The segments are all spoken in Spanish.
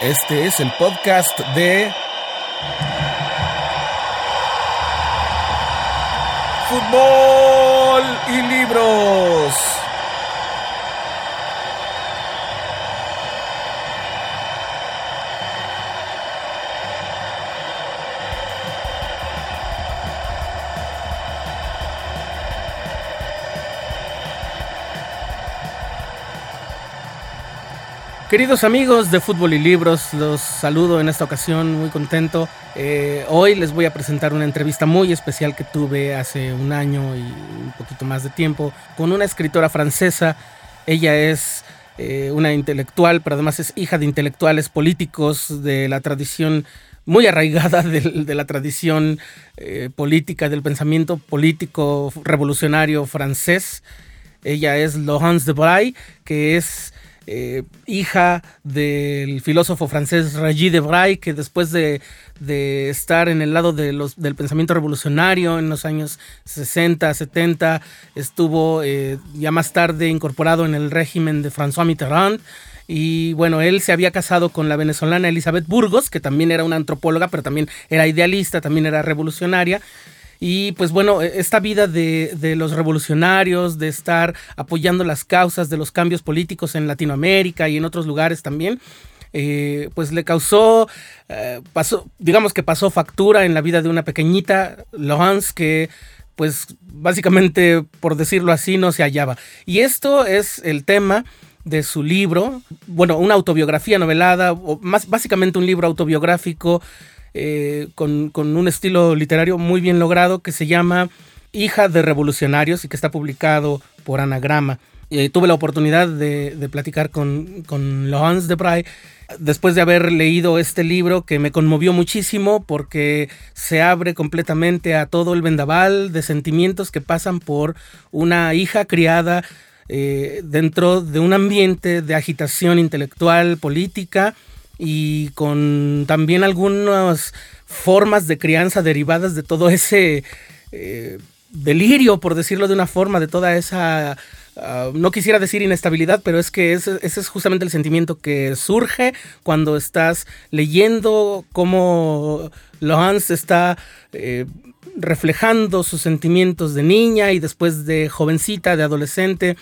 Este es el podcast de Fútbol y Libros. Queridos amigos de Fútbol y Libros, los saludo en esta ocasión muy contento. Eh, hoy les voy a presentar una entrevista muy especial que tuve hace un año y un poquito más de tiempo con una escritora francesa. Ella es eh, una intelectual, pero además es hija de intelectuales políticos de la tradición muy arraigada de, la tradición eh, política, del pensamiento político revolucionario francés. Ella es Laurence de Bray, que es eh, hija del filósofo francés Régis Debray, que después de, estar en el lado de los, del pensamiento revolucionario en los años 60, 70, estuvo eh, ya más tarde incorporado en el régimen de François Mitterrand. Y bueno, él se había casado con la venezolana Elizabeth Burgos, que también era una antropóloga, pero también era idealista, también era revolucionaria. Y pues bueno, e, esta vida de, los revolucionarios, de estar apoyando las causas de los cambios políticos en Latinoamérica y en otros lugares también, eh, pues le causó, eh, pasó, digamos que pasó factura en la vida de una pequeñita Laurence que pues básicamente, por decirlo así, no se hallaba. Y esto es el tema de su libro, bueno, una autobiografía novelada, o más básicamente un libro autobiográfico eh, con, un estilo literario muy bien logrado que se llama Hija de Revolucionarios y que está publicado por Anagrama. Y tuve la oportunidad de, platicar con, con Laurence Debray después de haber leído este libro que me conmovió muchísimo porque se abre completamente a todo el vendaval de sentimientos que pasan por una hija criada eh, dentro de un ambiente de agitación intelectual, política, y con también algunas formas de crianza derivadas de todo ese eh, delirio, por decirlo de una forma, de toda esa... Ah, no quisiera decir inestabilidad, pero es que ese, es justamente el sentimiento que surge cuando estás leyendo cómo Lohans está eh, reflejando sus sentimientos de niña y después de jovencita, de adolescente,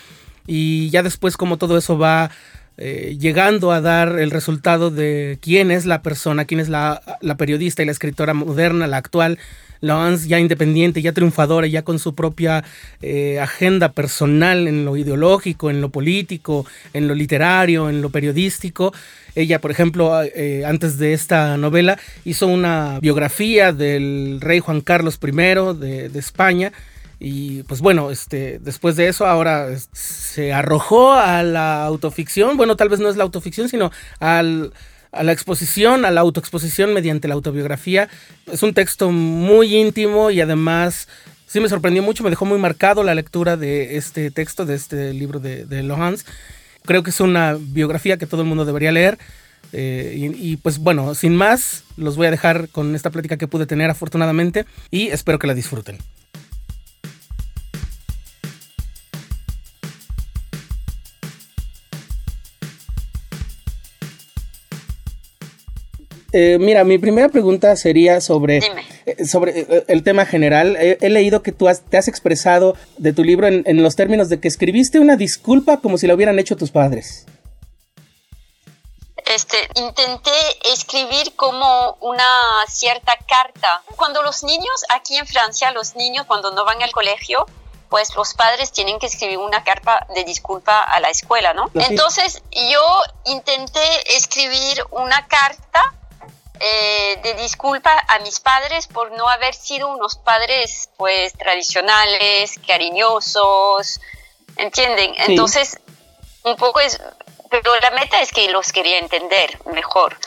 y ya después cómo todo eso va eh, llegando a dar el resultado de quién es la persona, quién es la, periodista y la escritora moderna, la actual, Laurence ya independiente, ya triunfadora, ya con su propia eh, agenda personal en lo ideológico, en lo político, en lo literario, en lo periodístico. Ella, por ejemplo, eh, antes de esta novela, hizo una biografía del rey Juan Carlos I de España y pues bueno, este, después de eso ahora se arrojó a la autoficción. Bueno, tal vez no es la autoficción, sino a la exposición, a la autoexposición mediante la autobiografía. Es un texto muy íntimo y además sí me sorprendió mucho, me dejó muy marcado la lectura de este texto, de este libro de, de Lohans. Creo que es una biografía que todo el mundo debería leer. Eh, y, y, pues bueno, sin más, los voy a dejar con esta plática que pude tener afortunadamente y espero que la disfruten. Eh, mira, mi primera pregunta sería sobre, eh, sobre eh, el tema general. he leído que tú te has expresado de tu libro en, los términos de que escribiste una disculpa como si lo hubieran hecho tus padres. Este, intenté escribir como una cierta carta. Cuando los niños, aquí en Francia, los niños cuando no van al colegio, pues los padres tienen que escribir una carta de disculpa a la escuela, ¿no? Entonces yo intenté escribir una carta eh, de disculpa a mis padres por no haber sido unos padres pues tradicionales, cariñosos, ¿entienden? Entonces, un poco es, pero la meta es que los quería entender mejor.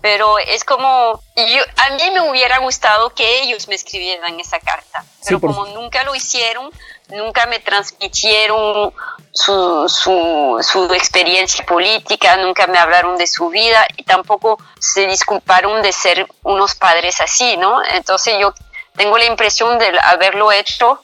Pero es como, yo, a mí me hubiera gustado que ellos me escribieran esa carta, pero como nunca lo hicieron, nunca me transmitieron su, su, experiencia política, nunca me hablaron de su vida y tampoco se disculparon de ser unos padres así, ¿no? Entonces yo tengo la impresión de haberlo hecho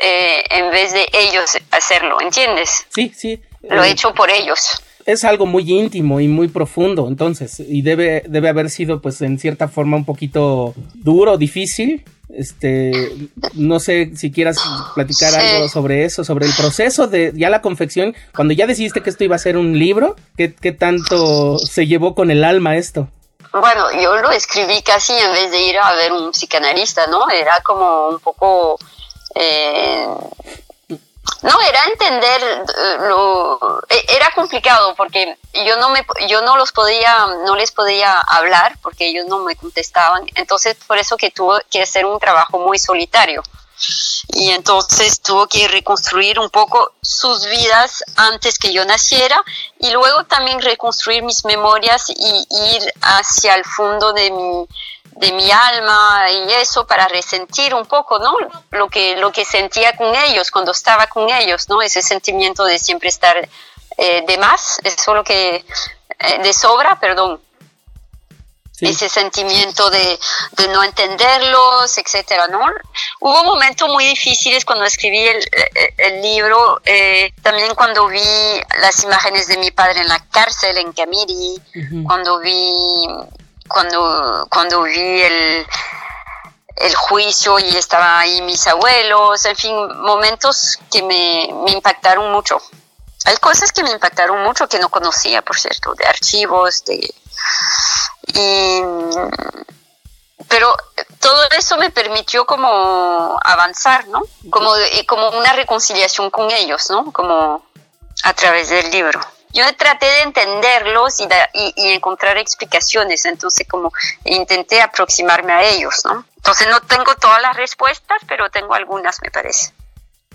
eh, en vez de ellos hacerlo, ¿entiendes? Sí, sí. Lo he eh, hecho por ellos. es algo muy íntimo y muy profundo, entonces, y debe, debe haber sido, pues, en cierta forma un poquito duro, difícil. Este, no sé si quieras platicar algo sobre eso, sobre el proceso de ya la confección, cuando ya decidiste que esto iba a ser un libro, ¿qué, qué tanto se llevó con el alma esto? Bueno, yo lo escribí casi en vez de ir a ver un psicanalista, ¿no? Era como un poco... Eh, no, era entender eh, lo e, era complicado porque yo no me yo no los podía no les podía hablar porque ellos no me contestaban, entonces por eso que tuve que hacer un trabajo muy solitario. Y entonces tuvo que reconstruir un poco sus vidas antes que yo naciera y luego también reconstruir mis memorias y ir hacia el fondo de mi, de mi alma y eso para resentir un poco, ¿no? Lo que, lo que sentía con ellos cuando estaba con ellos, ¿no? Ese sentimiento de siempre estar eh, de más, eso lo que, eh, de sobra, perdón. Ese sentimiento de, de, no entenderlos, etcétera, ¿no? Hubo momentos muy difíciles cuando escribí el, el libro, eh, también cuando vi las imágenes de mi padre en la cárcel, en Camiri, cuando vi cuando, cuando vi el, el juicio y estaba ahí mis abuelos, en fin, momentos que me, me, impactaron mucho. Hay cosas que me impactaron mucho que no conocía, por cierto, de archivos, de... Y, pero todo eso me permitió como avanzar, ¿no? Como, como una reconciliación con ellos, ¿no? Como a través del libro yo traté de entenderlos y, encontrar explicaciones, entonces como intenté aproximarme a ellos, ¿no? Entonces no tengo todas las respuestas, pero tengo algunas, me parece.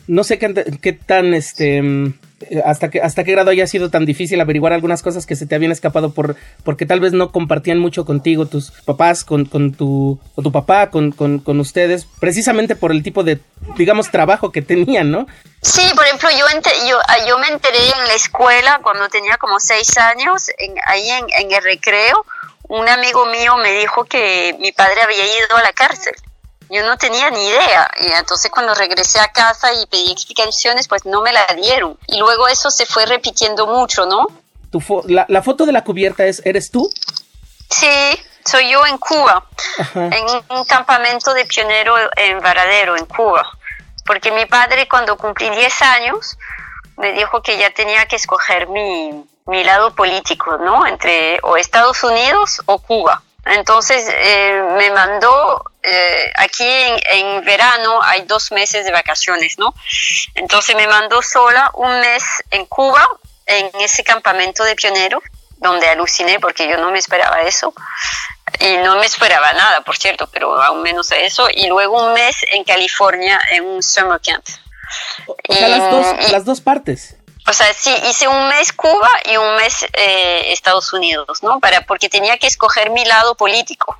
No sé qué, qué tan, este, hasta, que, hasta qué grado haya sido tan difícil averiguar algunas cosas que se te habían escapado por, porque tal vez no compartían mucho contigo, tus papás, con, con tu, o tu papá, con, con, con, ustedes, precisamente por el tipo de, digamos, trabajo que tenían, ¿no? Sí, por ejemplo, yo, yo, ah, yo me enteré en la escuela cuando tenía como seis años, en, ahí en, en el recreo, un amigo mío me dijo que mi padre había ido a la cárcel yo no tenía ni idea. Y entonces cuando regresé a casa y pedí explicaciones, pues no me la dieron. Y luego eso se fue repitiendo mucho, ¿no? Tu la, foto de la cubierta es, ¿eres tú? Sí, soy yo en Cuba, en un campamento de pionero en Varadero, en Cuba. Porque mi padre cuando cumplí 10 años me dijo que ya tenía que escoger mi, mi lado político, ¿no? Entre o Estados Unidos o Cuba. Entonces eh, me mandó, eh, aquí en, verano hay dos meses de vacaciones, ¿no? Entonces me mandó sola un mes en Cuba, en ese campamento de pioneros, donde aluciné porque yo no me esperaba eso. Y no me esperaba nada, por cierto, pero aún menos eso. Y luego un mes en California en un summer camp. O sea, las, dos, las dos partes. O sea, sí, hice un mes Cuba y un mes eh, Estados Unidos, ¿no? Para, porque tenía que escoger mi lado político,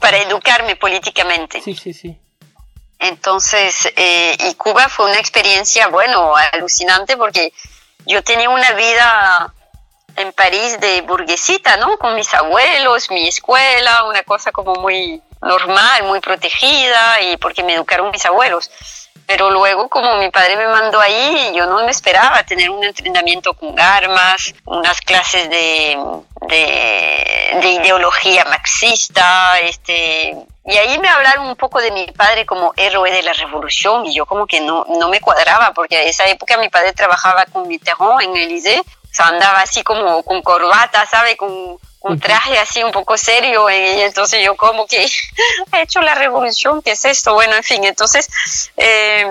para educarme políticamente. Sí, sí, sí. Entonces, eh, y Cuba fue una experiencia, bueno, alucinante porque yo tenía una vida en París de burguesita, ¿no? Con mis abuelos, mi escuela, una cosa como muy normal, muy protegida y porque me educaron mis abuelos. Pero luego, como mi padre me mandó ahí, yo no me esperaba tener un entrenamiento con armas, unas clases de, de, ideología marxista, este, y ahí me hablaron un poco de mi padre como héroe de la revolución y yo como que no, no me cuadraba porque a esa época mi padre trabajaba con Mitterrand en el Élysée, o sea, andaba así como con corbata, ¿sabe? Con un traje así un poco serio y entonces yo como que he hecho la revolución, ¿qué es esto? Bueno, en fin, entonces eh,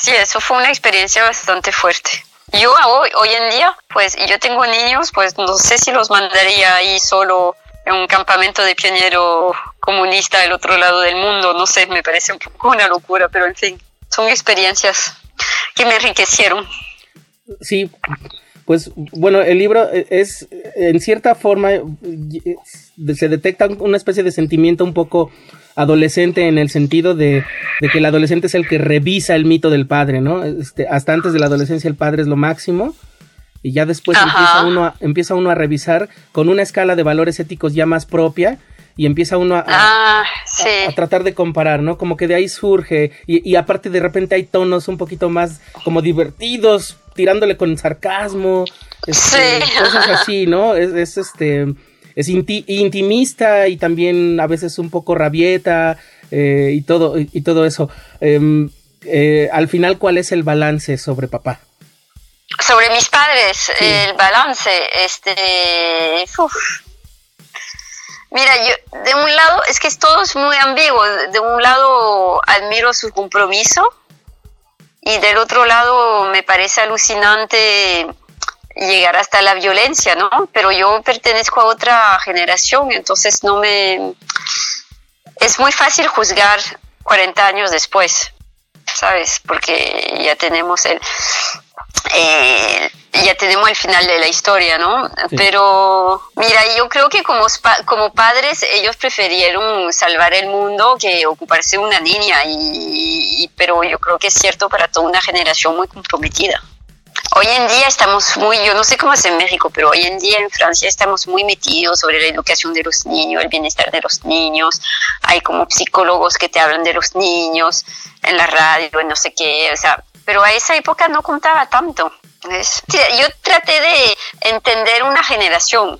sí, eso fue una experiencia bastante fuerte. Yo hoy, hoy en día, pues yo tengo niños, pues no sé si los mandaría ahí solo en un campamento de pionero comunista del otro lado del mundo, no sé, me parece un poco una locura, pero en fin, son experiencias que me enriquecieron. Sí, pues bueno, el libro e, es en cierta forma se detecta una especie de sentimiento un poco adolescente en el sentido de, que el adolescente es el que revisa el mito del padre, ¿no? Este, hasta antes de la adolescencia el padre es lo máximo y ya después empieza uno, a, empieza uno a revisar con una escala de valores éticos ya más propia y empieza uno a, ah, tratar de comparar, ¿no? Como que de ahí surge y, y aparte de repente hay tonos un poquito más como divertidos tirándole con sarcasmo, este, cosas así, ¿no? Es, este es intimista y también a veces un poco rabieta eh, y todo y, todo eso. Em, eh, al final, ¿cuál es el balance sobre papá? Sobre mis padres, el balance, este, Mira, yo de un lado es que todo es muy ambiguo. De un lado admiro su compromiso y del otro lado me parece alucinante llegar hasta la violencia, ¿no? Pero yo pertenezco a otra generación, entonces no me... Es muy fácil juzgar 40 años después, ¿sabes? Porque ya tenemos el... Eh, ya tenemos el final de la historia, ¿no? Pero mira, yo creo que como, como padres ellos prefirieron salvar el mundo que ocuparse de una niña, y, pero yo creo que es cierto para toda una generación muy comprometida. Hoy en día estamos muy, yo no sé cómo es en México, pero hoy en día en Francia estamos muy metidos sobre la educación de los niños, el bienestar de los niños. Hay como psicólogos que te hablan de los niños en la radio, en no sé qué, o sea, pero a esa época no contaba tanto. Yo traté de entender una generación.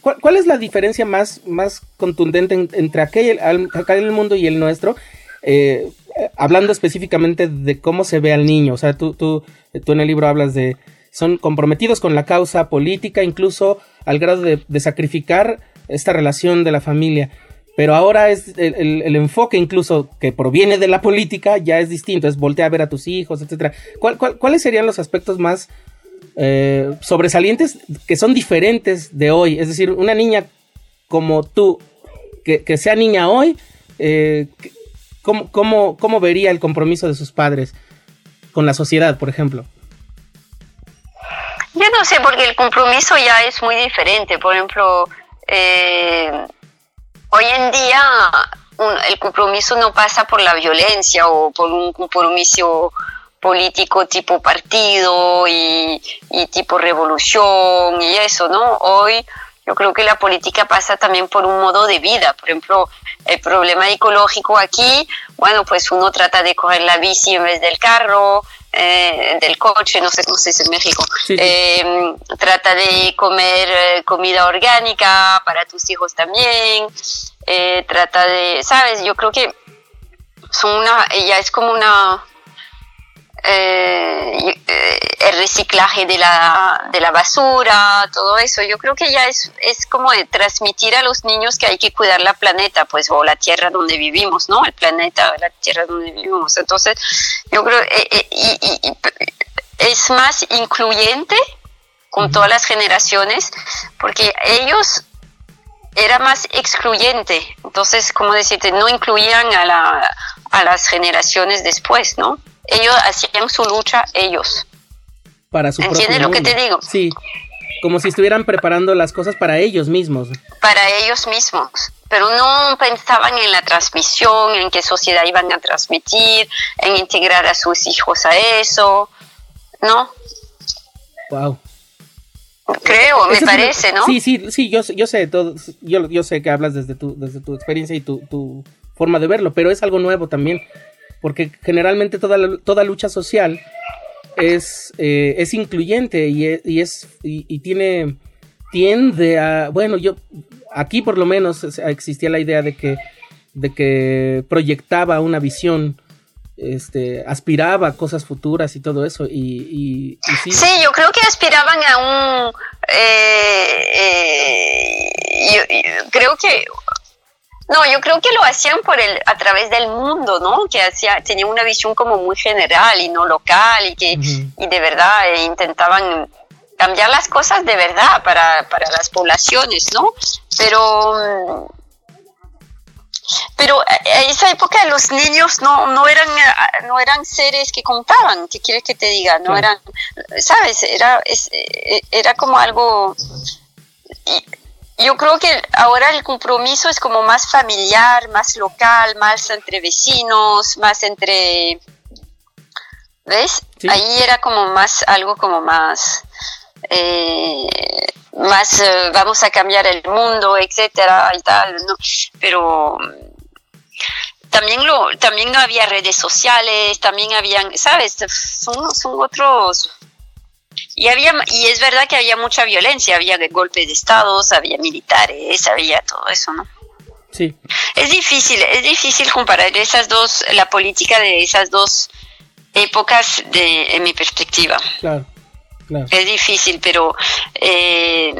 ¿Cuál, es la diferencia más, más contundente entre aquel, aquel mundo y el nuestro? Eh, hablando específicamente de cómo se ve al niño. O sea, tú, tú, tú en el libro hablas de. Son comprometidos con la causa política, incluso al grado de sacrificar esta relación de la familia pero ahora es el, enfoque incluso que proviene de la política ya es distinto, es voltear a ver a tus hijos, etcétera. cuáles serían los aspectos más eh, sobresalientes que son diferentes de hoy? Es decir, una niña como tú, que, sea niña hoy, eh, ¿cómo, cómo, vería el compromiso de sus padres con la sociedad, por ejemplo? Yo no sé, porque el compromiso ya es muy diferente. Por ejemplo, eh, Hoy en día el compromiso no pasa por la violencia o por un compromiso político tipo partido y, tipo revolución y eso, ¿no? Hoy yo creo que la política pasa también por un modo de vida. Por ejemplo, el problema ecológico aquí, bueno, pues uno trata de coger la bici en vez del carro, eh, del coche, no sé cómo se dice en México. Em, trata de comer eh, comida orgánica para tus hijos también. Eh, trata de, sabes, yo creo que son una, ella es como una eh, el reciclaje de la, de la basura, todo eso. Yo creo que ya es, es como de transmitir a los niños que hay que cuidar la planeta, pues, o la tierra donde vivimos, ¿no? El planeta, la tierra donde vivimos. Entonces, yo creo, eh, eh, y, es más incluyente con todas las generaciones, porque ellos era más excluyente. Entonces, como decirte, no incluían a, la, a las generaciones después, ¿no? Ellos hacían su lucha ellos. Para su ¿Entiendes lo que te digo? Sí, como si estuvieran preparando las cosas para ellos mismos. Para ellos mismos, pero no pensaban en la transmisión, en qué sociedad iban a transmitir, en integrar a sus hijos a eso, ¿no? Wow. Creo, me parece, ¿no? Sí, sí, sí, yo, yo sé todo, yo, yo sé que hablas desde tu, desde tu experiencia y tu, tu forma de verlo, pero es algo nuevo también porque generalmente toda, toda lucha social es, eh, es incluyente y, e, es y, tiene tiende a bueno yo aquí por lo menos existía la idea de que de que proyectaba una visión este aspiraba a cosas futuras y todo eso y, sí. yo creo que aspiraban a un eh, eh, creo que no, yo creo que lo hacían por el, a través del mundo, ¿no? Que hacía, tenía una visión como muy general y no local y que y de verdad eh, intentaban cambiar las cosas de verdad para, para las poblaciones, ¿no? Pero pero en esa época los niños no, no eran no eran seres que contaban, ¿qué quieres que te diga? No eran, ¿sabes? Era eh, era como algo yo creo que ahora el compromiso es como más familiar, más local, más entre vecinos, más entre... ¿Ves? Ahí era como más, algo como más... Eh, más eh, vamos a cambiar el mundo, etcétera y tal, ¿no? Pero también lo también no había redes sociales, también habían, ¿sabes? Son, son otros Y, había, y es verdad que había mucha violencia, había golpes de estados, había militares, había todo eso, ¿no? Sí. Es difícil, es difícil comparar esas dos, la política de esas dos épocas de, en mi perspectiva. Claro, claro. Es difícil, pero eh,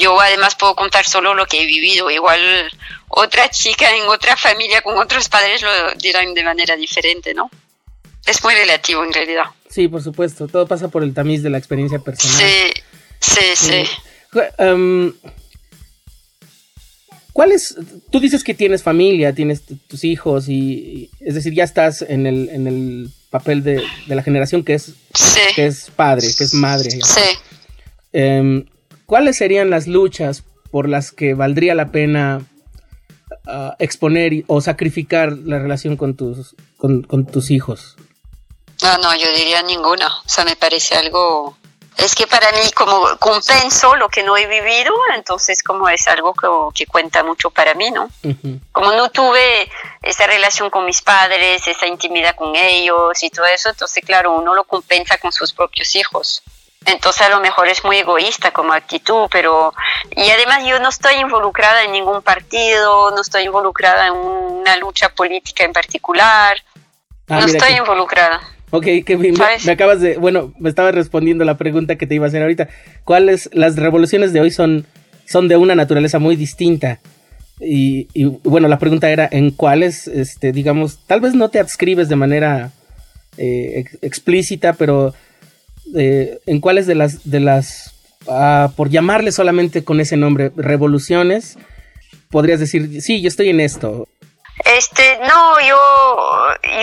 yo además puedo contar solo lo que he vivido. Igual otra chica en otra familia con otros padres lo dirán de manera diferente, ¿no? Es muy relativo en realidad. Sí, por supuesto. Todo pasa por el tamiz de la experiencia personal. Sí, sí, sí. Em, ¿Cuál es? Tú dices que tienes familia, tienes tus hijos y, es decir, ya estás en el, en el papel de, la generación que es, que es padre, que es madre. Sí. Em, ¿Cuáles serían las luchas por las que valdría la pena ah, exponer o sacrificar la relación con tus, con, con tus hijos? No, no, yo diría ninguna. O sea, me parece algo es que para mí como compenso lo que no he vivido, entonces como es algo que, cuenta mucho para mí, ¿no? Como no tuve esa relación con mis padres, esa intimidad con ellos y todo eso, entonces claro, uno lo compensa con sus propios hijos. Entonces a lo mejor es muy egoísta como actitud, pero... Y además yo no estoy involucrada en ningún partido, no estoy involucrada en una lucha política en particular, ah, no estoy involucrada. Ok, que me, me, acabas de, bueno, me estabas respondiendo la pregunta que te iba a hacer ahorita. ¿Cuáles, las revoluciones de hoy son, son de una naturaleza muy distinta? Y, bueno, la pregunta era, ¿en cuáles, este, digamos, tal vez no te adscribes de manera eh, explícita, pero eh, en cuáles de las, de las, ah, por llamarle solamente con ese nombre, revoluciones, podrías decir, sí, yo estoy en esto, este, no, yo,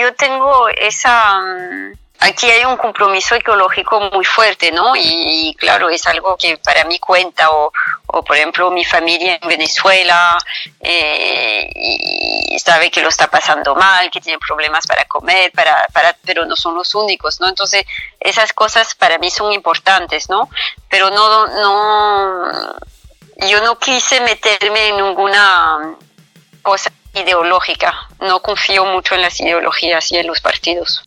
yo tengo esa, mm, aquí hay un compromiso ecológico muy fuerte, ¿no? Y, claro, es algo que para mí cuenta, o, o por ejemplo mi familia en Venezuela, eh, y sabe que lo está pasando mal, que tiene problemas para comer, para, para, pero no son los únicos, ¿no? Entonces, esas cosas para mí son importantes, ¿no? Pero no, no, yo no quise meterme en ninguna cosa ideológica. No confío mucho en las ideologías y en los partidos.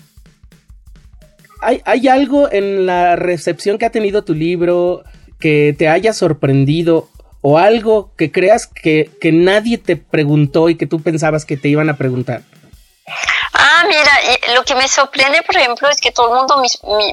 ¿Hay, ¿Hay algo en la recepción que ha tenido tu libro que te haya sorprendido o algo que creas que, que nadie te preguntó y que tú pensabas que te iban a preguntar? Ah, mira, lo que me sorprende, por ejemplo, es que todo el mundo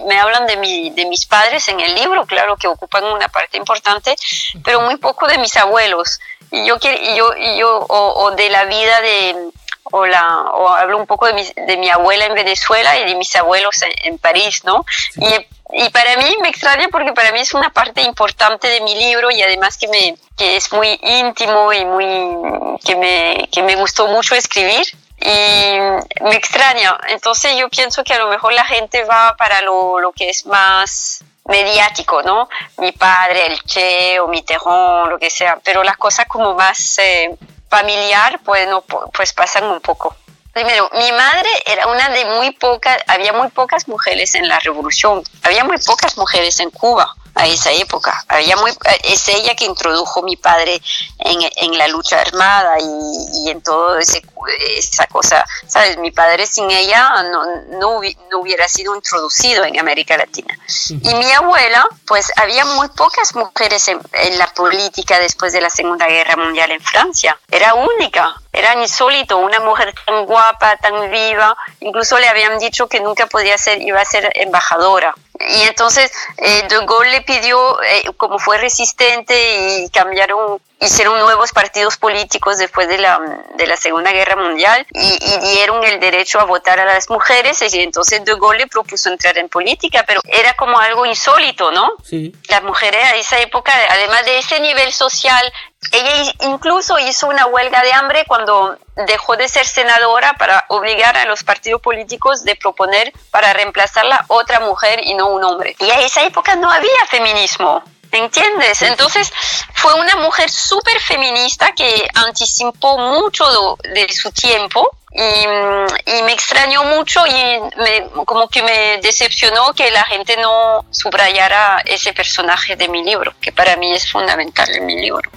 me hablan de, mi, de mis padres en el libro, claro que ocupan una parte importante, pero muy poco de mis abuelos y yo quiero y yo y yo o, de la vida de o la o hablo un poco de mi, de mi abuela en Venezuela y de mis abuelos en, París no y, y para mí me extraña porque para mí es una parte importante de mi libro y además que me que es muy íntimo y muy que me que me gustó mucho escribir y me extraña. Entonces yo pienso que a lo mejor la gente va para lo, lo que es más mediático, ¿no? Mi padre, el Che o mi Terrón, lo que sea, pero las cosas como más eh, familiar, pues, no, pues pasan un poco. Primero, mi madre era una de muy pocas, había muy pocas mujeres en la revolución, había muy pocas mujeres en Cuba a esa época. Había muy, es ella que introdujo mi padre en, en la lucha armada y, y en todo ese, esa cosa, ¿sabes? Mi padre sin ella no, no, no, hubiera sido introducido en América Latina. Y mi abuela, pues había muy pocas mujeres en, en la política después de la Segunda Guerra Mundial en Francia. Era única, era insólito, una mujer tan guapa, tan viva, incluso le habían dicho que nunca podía ser, iba a ser embajadora. Y entonces eh, De Gaulle le pidió, eh, como fue resistente y cambiaron, hicieron nuevos partidos políticos después de la, de la Segunda Guerra Mundial y, dieron el derecho a votar a las mujeres y entonces De Gaulle le propuso entrar en política, pero era como algo insólito, ¿no? Sí. Las mujeres a esa época, además de ese nivel social, ella incluso hizo una huelga de hambre cuando dejó de ser senadora para obligar a los partidos políticos de proponer para reemplazarla otra mujer y no un hombre. Y a esa época no había feminismo. ¿Entiendes? Entonces fue una mujer súper feminista que anticipó mucho de, su tiempo y, me extrañó mucho y como que me decepcionó que la gente no subrayara ese personaje de mi libro, que para mí es fundamental en mi libro.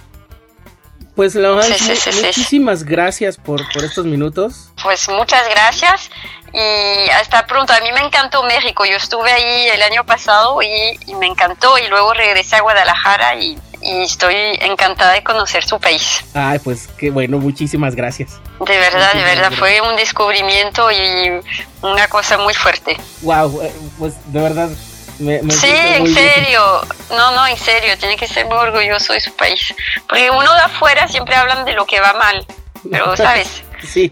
Pues la muchísimas gracias por, por estos minutos. Pues muchas gracias y hasta pronto. A mí me encantó México. Yo estuve ahí el año pasado y, y me encantó y luego regresé a Guadalajara y y estoy encantada de conocer su país. Ay, pues qué bueno, muchísimas gracias. De verdad, de verdad, fue un descubrimiento y una cosa muy fuerte. Wow, eh, pues de verdad. Me, sí, en serio, no, no, en serio, tiene que ser muy orgulloso de su país. Porque uno de afuera siempre hablan de lo que va mal, pero sabes. sí.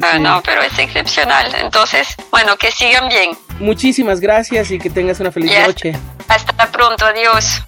Ah, no, pero es excepcional. Entonces, bueno, que sigan bien. Muchísimas gracias y que tengas una feliz noche. Hasta pronto, adiós.